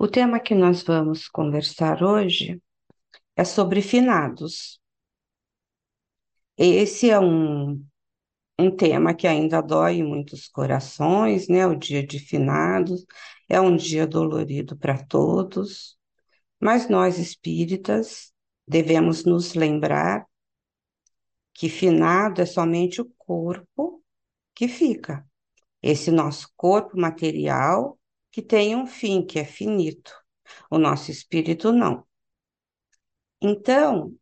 O tema que nós vamos conversar hoje é sobre finados. Esse é um, um tema que ainda dói em muitos corações, né? O dia de finados é um dia dolorido para todos, mas nós espíritas devemos nos lembrar que finado é somente o corpo que fica. Esse nosso corpo material que tem um fim, que é finito. O nosso espírito não. Então,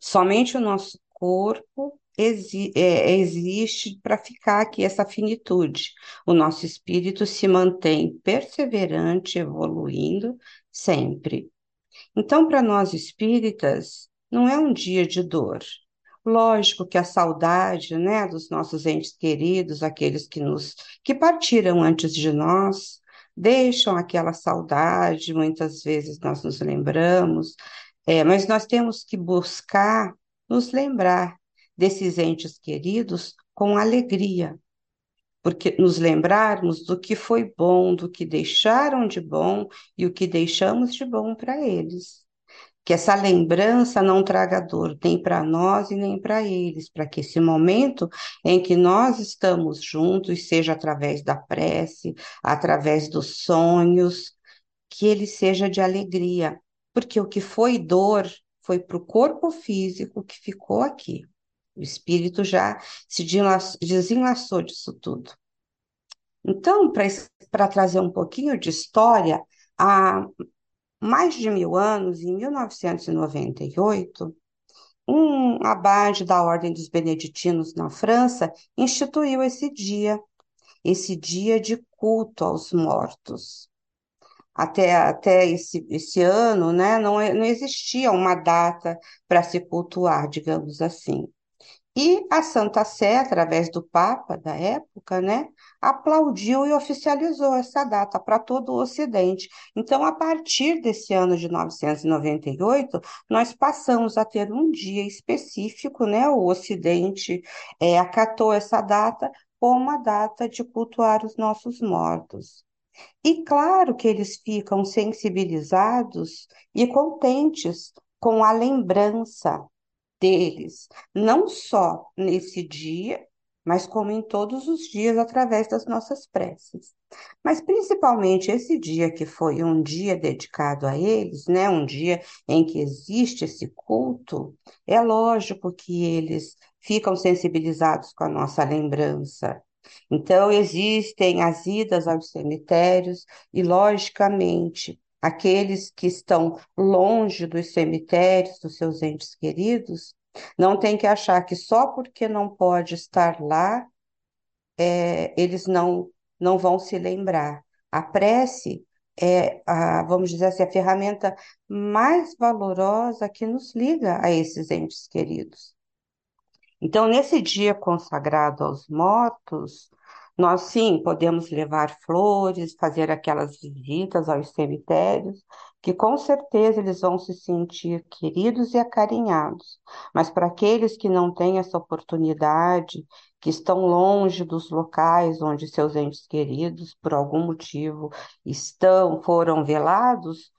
somente o nosso corpo exi é, existe para ficar aqui essa finitude. O nosso espírito se mantém perseverante, evoluindo sempre. Então, para nós espíritas, não é um dia de dor. Lógico que a saudade, né, dos nossos entes queridos, aqueles que nos que partiram antes de nós, deixam aquela saudade, muitas vezes nós nos lembramos, é, mas nós temos que buscar nos lembrar desses entes queridos com alegria, porque nos lembrarmos do que foi bom, do que deixaram de bom e o que deixamos de bom para eles. Que essa lembrança não traga dor nem para nós e nem para eles, para que esse momento em que nós estamos juntos, seja através da prece, através dos sonhos, que ele seja de alegria, porque o que foi dor foi para o corpo físico que ficou aqui. O espírito já se desenlaçou disso tudo. Então, para trazer um pouquinho de história, há mais de mil anos, em 1998, um abade da Ordem dos Beneditinos na França instituiu esse dia, esse dia de culto aos mortos. Até, até esse, esse ano, né, não, não existia uma data para se cultuar, digamos assim. E a Santa Sé, através do Papa da época, né, aplaudiu e oficializou essa data para todo o Ocidente. Então, a partir desse ano de 1998, nós passamos a ter um dia específico, né, o Ocidente é, acatou essa data como a data de cultuar os nossos mortos. E claro que eles ficam sensibilizados e contentes com a lembrança deles, não só nesse dia, mas como em todos os dias através das nossas preces. Mas principalmente esse dia que foi um dia dedicado a eles, né, um dia em que existe esse culto, é lógico que eles ficam sensibilizados com a nossa lembrança. Então existem as idas aos cemitérios e logicamente aqueles que estão longe dos cemitérios, dos seus entes queridos, não tem que achar que só porque não pode estar lá, é, eles não, não vão se lembrar. A prece é, a, vamos dizer assim, a ferramenta mais valorosa que nos liga a esses entes queridos. Então, nesse dia consagrado aos mortos, nós sim podemos levar flores, fazer aquelas visitas aos cemitérios, que com certeza eles vão se sentir queridos e acarinhados. Mas para aqueles que não têm essa oportunidade, que estão longe dos locais onde seus entes queridos, por algum motivo, estão, foram velados,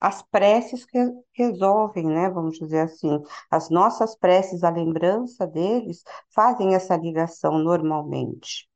as preces resolvem, né? Vamos dizer assim, as nossas preces, a lembrança deles, fazem essa ligação normalmente.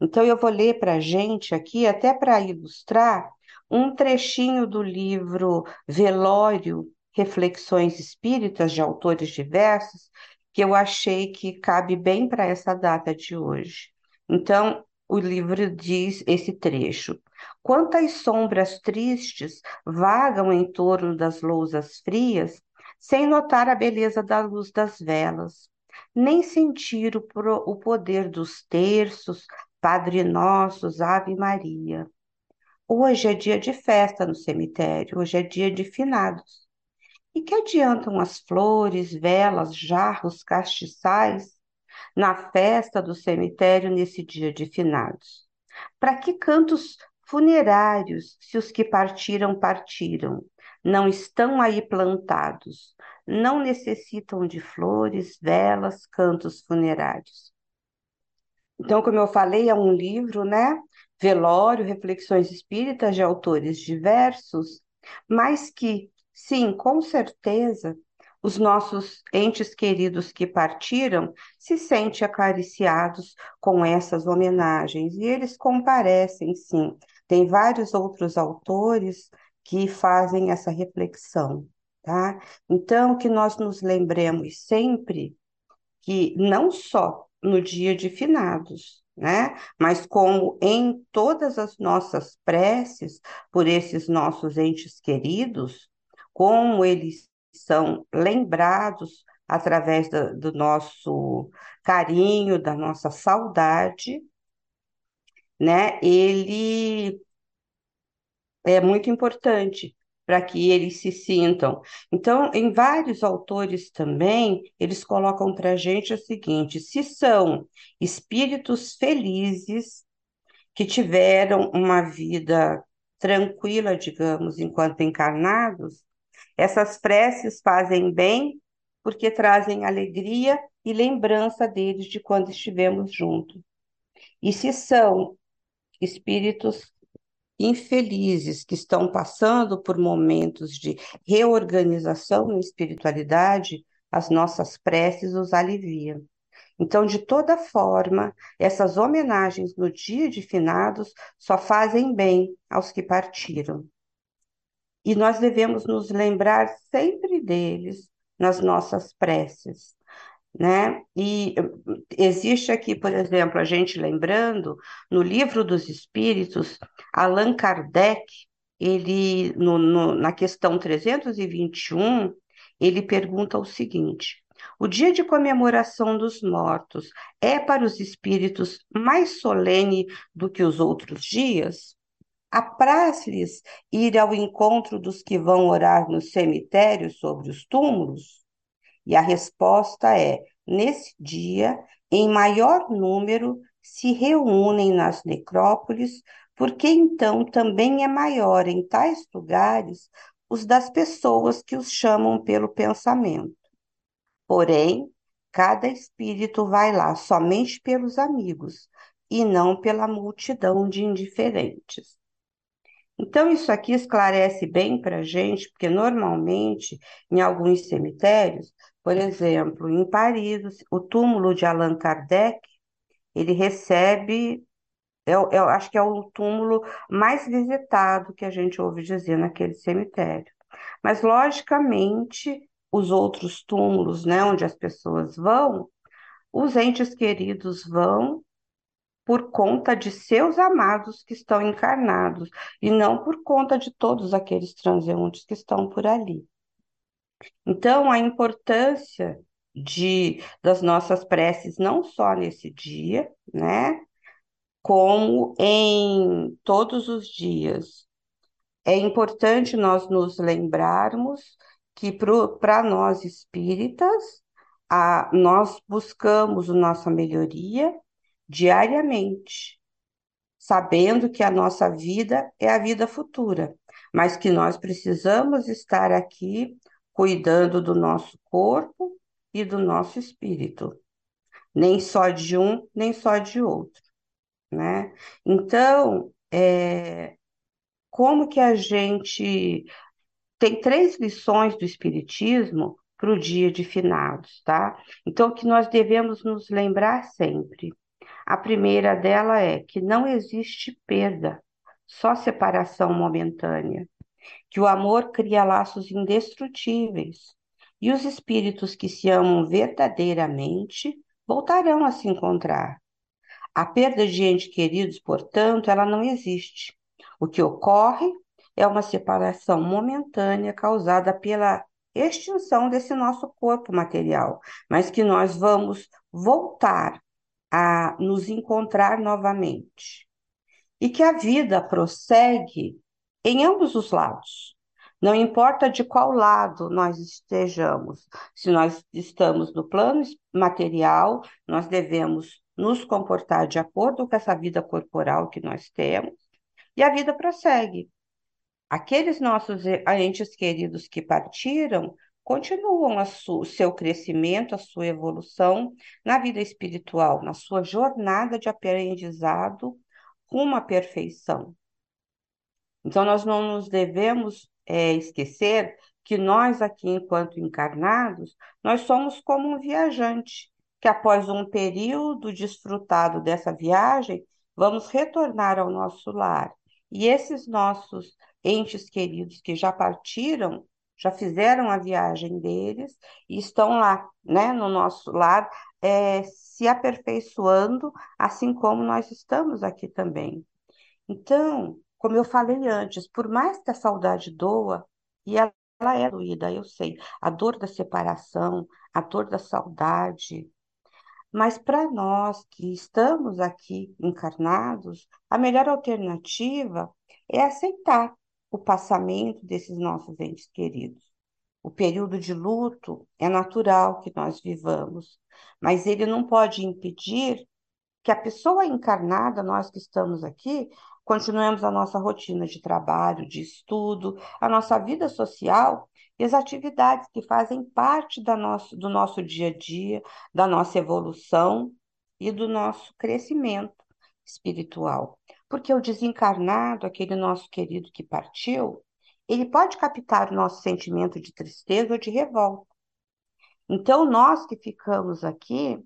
Então, eu vou ler para a gente aqui, até para ilustrar, um trechinho do livro Velório, Reflexões Espíritas, de autores diversos, que eu achei que cabe bem para essa data de hoje. Então, o livro diz esse trecho: Quantas sombras tristes vagam em torno das lousas frias, sem notar a beleza da luz das velas, nem sentir o, o poder dos terços, Padre Nossos, Ave Maria. Hoje é dia de festa no cemitério, hoje é dia de finados. E que adiantam as flores, velas, jarros, castiçais na festa do cemitério nesse dia de finados? Para que cantos funerários, se os que partiram, partiram? Não estão aí plantados, não necessitam de flores, velas, cantos funerários. Então, como eu falei, é um livro, né, velório, reflexões espíritas de autores diversos, mas que, sim, com certeza, os nossos entes queridos que partiram se sentem acariciados com essas homenagens e eles comparecem, sim. Tem vários outros autores que fazem essa reflexão, tá? Então, que nós nos lembremos sempre que não só no dia de finados, né? Mas como em todas as nossas preces por esses nossos entes queridos, como eles são lembrados através do, do nosso carinho, da nossa saudade, né? Ele é muito importante para que eles se sintam. Então, em vários autores também, eles colocam para a gente o seguinte: se são espíritos felizes que tiveram uma vida tranquila, digamos, enquanto encarnados, essas preces fazem bem porque trazem alegria e lembrança deles de quando estivemos juntos. E se são espíritos infelizes que estão passando por momentos de reorganização na espiritualidade, as nossas preces os aliviam. Então, de toda forma, essas homenagens no dia de finados só fazem bem aos que partiram. E nós devemos nos lembrar sempre deles nas nossas preces, né? E existe aqui, por exemplo, a gente lembrando, no livro dos Espíritos, Allan Kardec, ele, no, no, na questão 321, ele pergunta o seguinte: o dia de comemoração dos mortos é para os espíritos mais solene do que os outros dias? Apraz-lhes ir ao encontro dos que vão orar no cemitério sobre os túmulos? E a resposta é: nesse dia, em maior número, se reúnem nas necrópolis, porque então também é maior em tais lugares os das pessoas que os chamam pelo pensamento. Porém, cada espírito vai lá somente pelos amigos e não pela multidão de indiferentes. Então, isso aqui esclarece bem para a gente, porque normalmente, em alguns cemitérios, por exemplo, em Paris, o túmulo de Allan Kardec, ele recebe, eu, eu acho que é o túmulo mais visitado que a gente ouve dizer naquele cemitério. Mas, logicamente, os outros túmulos, né, onde as pessoas vão, os entes queridos vão por conta de seus amados que estão encarnados e não por conta de todos aqueles transeuntes que estão por ali. Então, a importância de das nossas preces não só nesse dia, né, como em todos os dias. É importante nós nos lembrarmos que para nós espíritas, a, nós buscamos a nossa melhoria diariamente, sabendo que a nossa vida é a vida futura, mas que nós precisamos estar aqui cuidando do nosso corpo e do nosso espírito, nem só de um, nem só de outro, né? Então, é, como que a gente tem três lições do Espiritismo para o dia de finados, tá? Então, que nós devemos nos lembrar sempre. A primeira dela é que não existe perda, só separação momentânea. Que o amor cria laços indestrutíveis. E os espíritos que se amam verdadeiramente voltarão a se encontrar. A perda de entes queridos, portanto, ela não existe. O que ocorre é uma separação momentânea causada pela extinção desse nosso corpo material, mas que nós vamos voltar a nos encontrar novamente. E que a vida prossegue em ambos os lados. Não importa de qual lado nós estejamos, se nós estamos no plano material, nós devemos nos comportar de acordo com essa vida corporal que nós temos, e a vida prossegue. Aqueles nossos entes queridos que partiram continuam o seu crescimento, a sua evolução na vida espiritual, na sua jornada de aprendizado rumo à perfeição. Então, nós não nos devemos é, esquecer que nós aqui, enquanto encarnados, nós somos como um viajante, que após um período desfrutado dessa viagem, vamos retornar ao nosso lar. E esses nossos entes queridos que já partiram, já fizeram a viagem deles e estão lá, né, no nosso lar, é, se aperfeiçoando, assim como nós estamos aqui também. Então, como eu falei antes, por mais que a saudade doa, e ela, ela é doída, eu sei, a dor da separação, a dor da saudade, mas para nós que estamos aqui encarnados, a melhor alternativa é aceitar o passamento desses nossos entes queridos. O período de luto é natural que nós vivamos, mas ele não pode impedir que a pessoa encarnada, nós que estamos aqui, continuemos a nossa rotina de trabalho, de estudo, a nossa vida social e as atividades que fazem parte da nosso, do nosso dia a dia, da nossa evolução e do nosso crescimento espiritual. Porque o desencarnado, aquele nosso querido que partiu, ele pode captar o nosso sentimento de tristeza ou de revolta. Então, nós que ficamos aqui,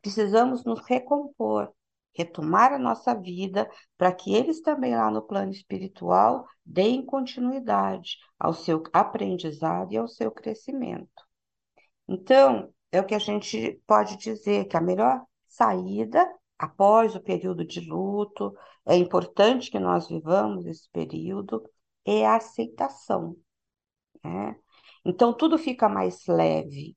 precisamos nos recompor, retomar a nossa vida, para que eles também lá no plano espiritual deem continuidade ao seu aprendizado e ao seu crescimento. Então, é o que a gente pode dizer que a melhor saída após o período de luto, é importante que nós vivamos esse período, é a aceitação. Né? Então, tudo fica mais leve.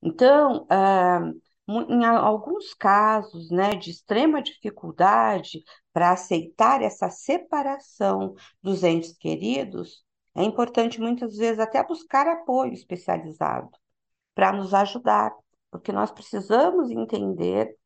Então, ah, em alguns casos né, de extrema dificuldade para aceitar essa separação dos entes queridos, é importante muitas vezes até buscar apoio especializado para nos ajudar, porque nós precisamos entender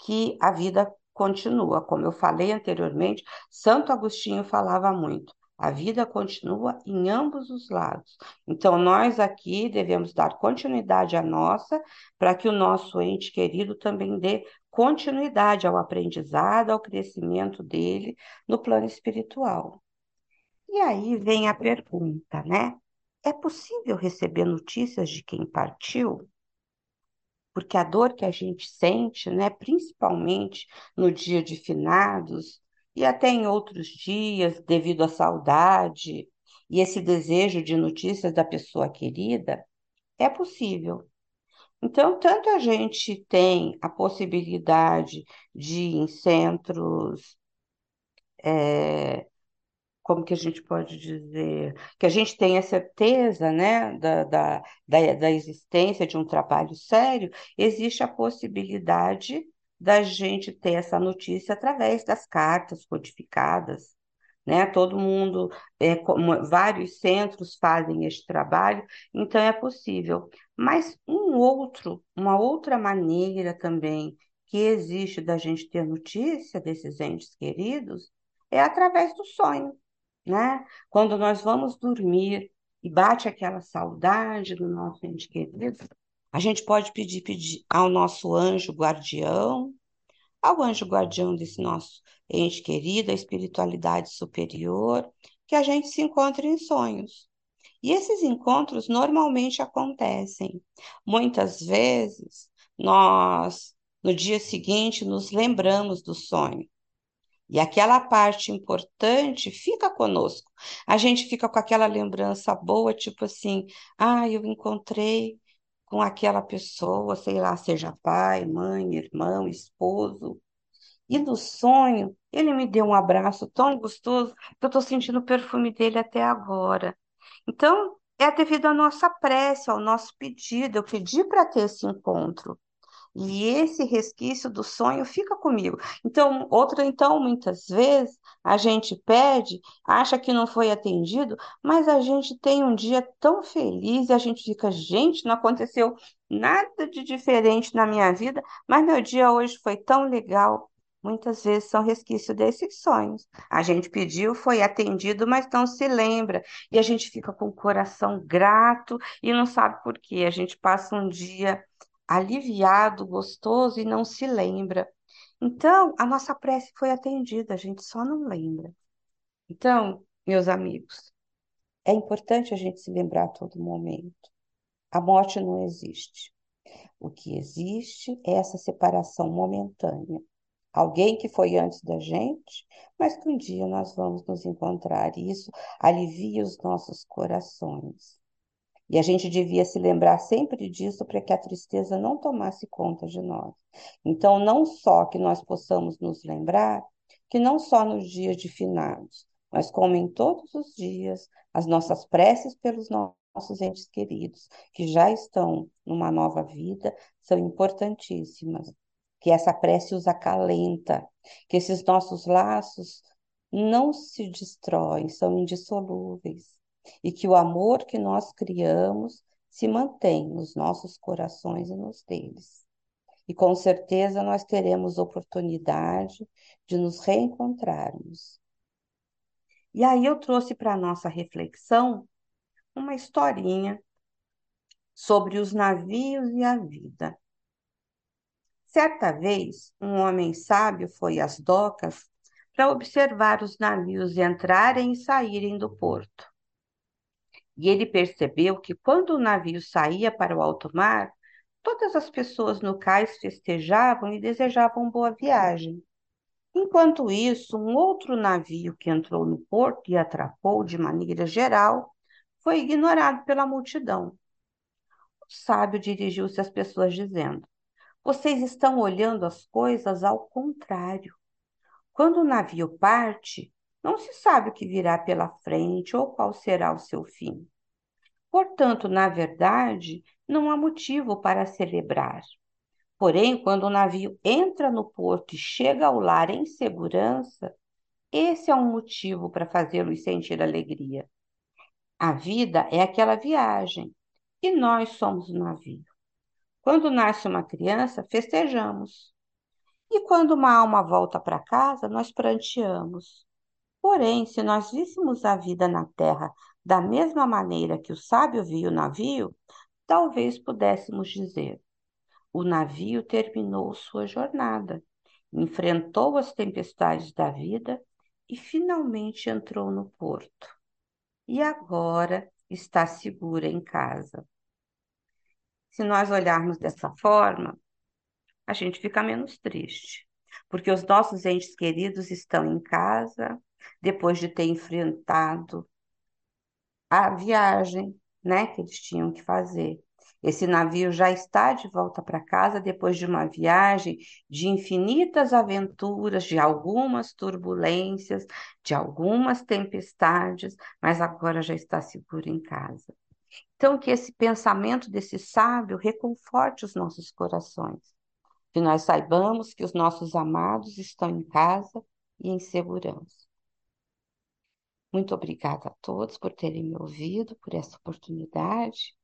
que a vida continua. Como eu falei anteriormente, Santo Agostinho falava muito. A vida continua em ambos os lados. Então, nós aqui devemos dar continuidade à nossa, para que o nosso ente querido também dê continuidade ao aprendizado, ao crescimento dele no plano espiritual. E aí vem a pergunta, né? É possível receber notícias de quem partiu? Porque a dor que a gente sente, né, principalmente no dia de finados, e até em outros dias, devido à saudade e esse desejo de notícias da pessoa querida, é possível. Então, tanto a gente tem a possibilidade de ir em centros, é, como que a gente pode dizer, que a gente tenha certeza né, da, da, da, da existência de um trabalho sério, existe a possibilidade da gente ter essa notícia através das cartas codificadas, né? Todo mundo, é, como, vários centros fazem este trabalho, então é possível. Mas um outro, uma outra maneira também que existe da gente ter notícia desses entes queridos é através do sonho, né? Quando nós vamos dormir e bate aquela saudade do nosso ente querido, a gente pode pedir, pedir ao nosso anjo guardião, ao anjo guardião desse nosso ente querido, a espiritualidade superior, que a gente se encontre em sonhos. E esses encontros normalmente acontecem. Muitas vezes, nós, no dia seguinte, nos lembramos do sonho. E aquela parte importante fica conosco. A gente fica com aquela lembrança boa, tipo assim, ah, eu encontrei com aquela pessoa, sei lá, seja pai, mãe, irmão, esposo. E no sonho, ele me deu um abraço tão gostoso que eu estou sentindo o perfume dele até agora. Então, é devido à nossa prece, ao nosso pedido. Eu pedi para ter esse encontro. E esse resquício do sonho fica comigo. Então, outra, então, muitas vezes a gente pede, acha que não foi atendido, mas a gente tem um dia tão feliz e a gente fica, gente, não aconteceu nada de diferente na minha vida, mas meu dia hoje foi tão legal. Muitas vezes são resquícios desses sonhos. A gente pediu, foi atendido, mas não se lembra. E a gente fica com o coração grato e não sabe por quê. A gente passa um dia aliviado, gostoso e não se lembra. Então, a nossa prece foi atendida, a gente só não lembra. Então, meus amigos, é importante a gente se lembrar a todo momento. A morte não existe. O que existe é essa separação momentânea. Alguém que foi antes da gente, mas que um dia nós vamos nos encontrar. E isso alivia os nossos corações. E a gente devia se lembrar sempre disso para que a tristeza não tomasse conta de nós. Então, não só que nós possamos nos lembrar, que não só nos dias de finados, mas como em todos os dias, as nossas preces pelos nossos entes queridos, que já estão numa nova vida, são importantíssimas. Que essa prece os acalenta, que esses nossos laços não se destroem, são indissolúveis e que o amor que nós criamos se mantém nos nossos corações e nos deles. E com certeza nós teremos oportunidade de nos reencontrarmos. E aí eu trouxe para nossa reflexão uma historinha sobre os navios e a vida. Certa vez, um homem sábio foi às docas para observar os navios entrarem e saírem do porto. E ele percebeu que quando o navio saía para o alto mar, todas as pessoas no cais festejavam e desejavam boa viagem. Enquanto isso, um outro navio que entrou no porto e atracou de maneira geral foi ignorado pela multidão. O sábio dirigiu-se às pessoas dizendo: Vocês estão olhando as coisas ao contrário. Quando o navio parte, não se sabe o que virá pela frente ou qual será o seu fim. Portanto, na verdade, não há motivo para celebrar. Porém, quando o navio entra no porto e chega ao lar em segurança, esse é um motivo para fazê-los sentir alegria. A vida é aquela viagem e nós somos o navio. Quando nasce uma criança, festejamos. E quando uma alma volta para casa, nós pranteamos. Porém, se nós víssemos a vida na terra da mesma maneira que o sábio viu o navio, talvez pudéssemos dizer: o navio terminou sua jornada, enfrentou as tempestades da vida e finalmente entrou no porto. E agora está segura em casa. Se nós olharmos dessa forma, a gente fica menos triste, porque os nossos entes queridos estão em casa, depois de ter enfrentado a viagem, né, que eles tinham que fazer. Esse navio já está de volta para casa depois de uma viagem de infinitas aventuras, de algumas turbulências, de algumas tempestades, mas agora já está seguro em casa. Então, que esse pensamento desse sábio reconforte os nossos corações, que nós saibamos que os nossos amados estão em casa e em segurança. Muito obrigada a todos por terem me ouvido, por essa oportunidade.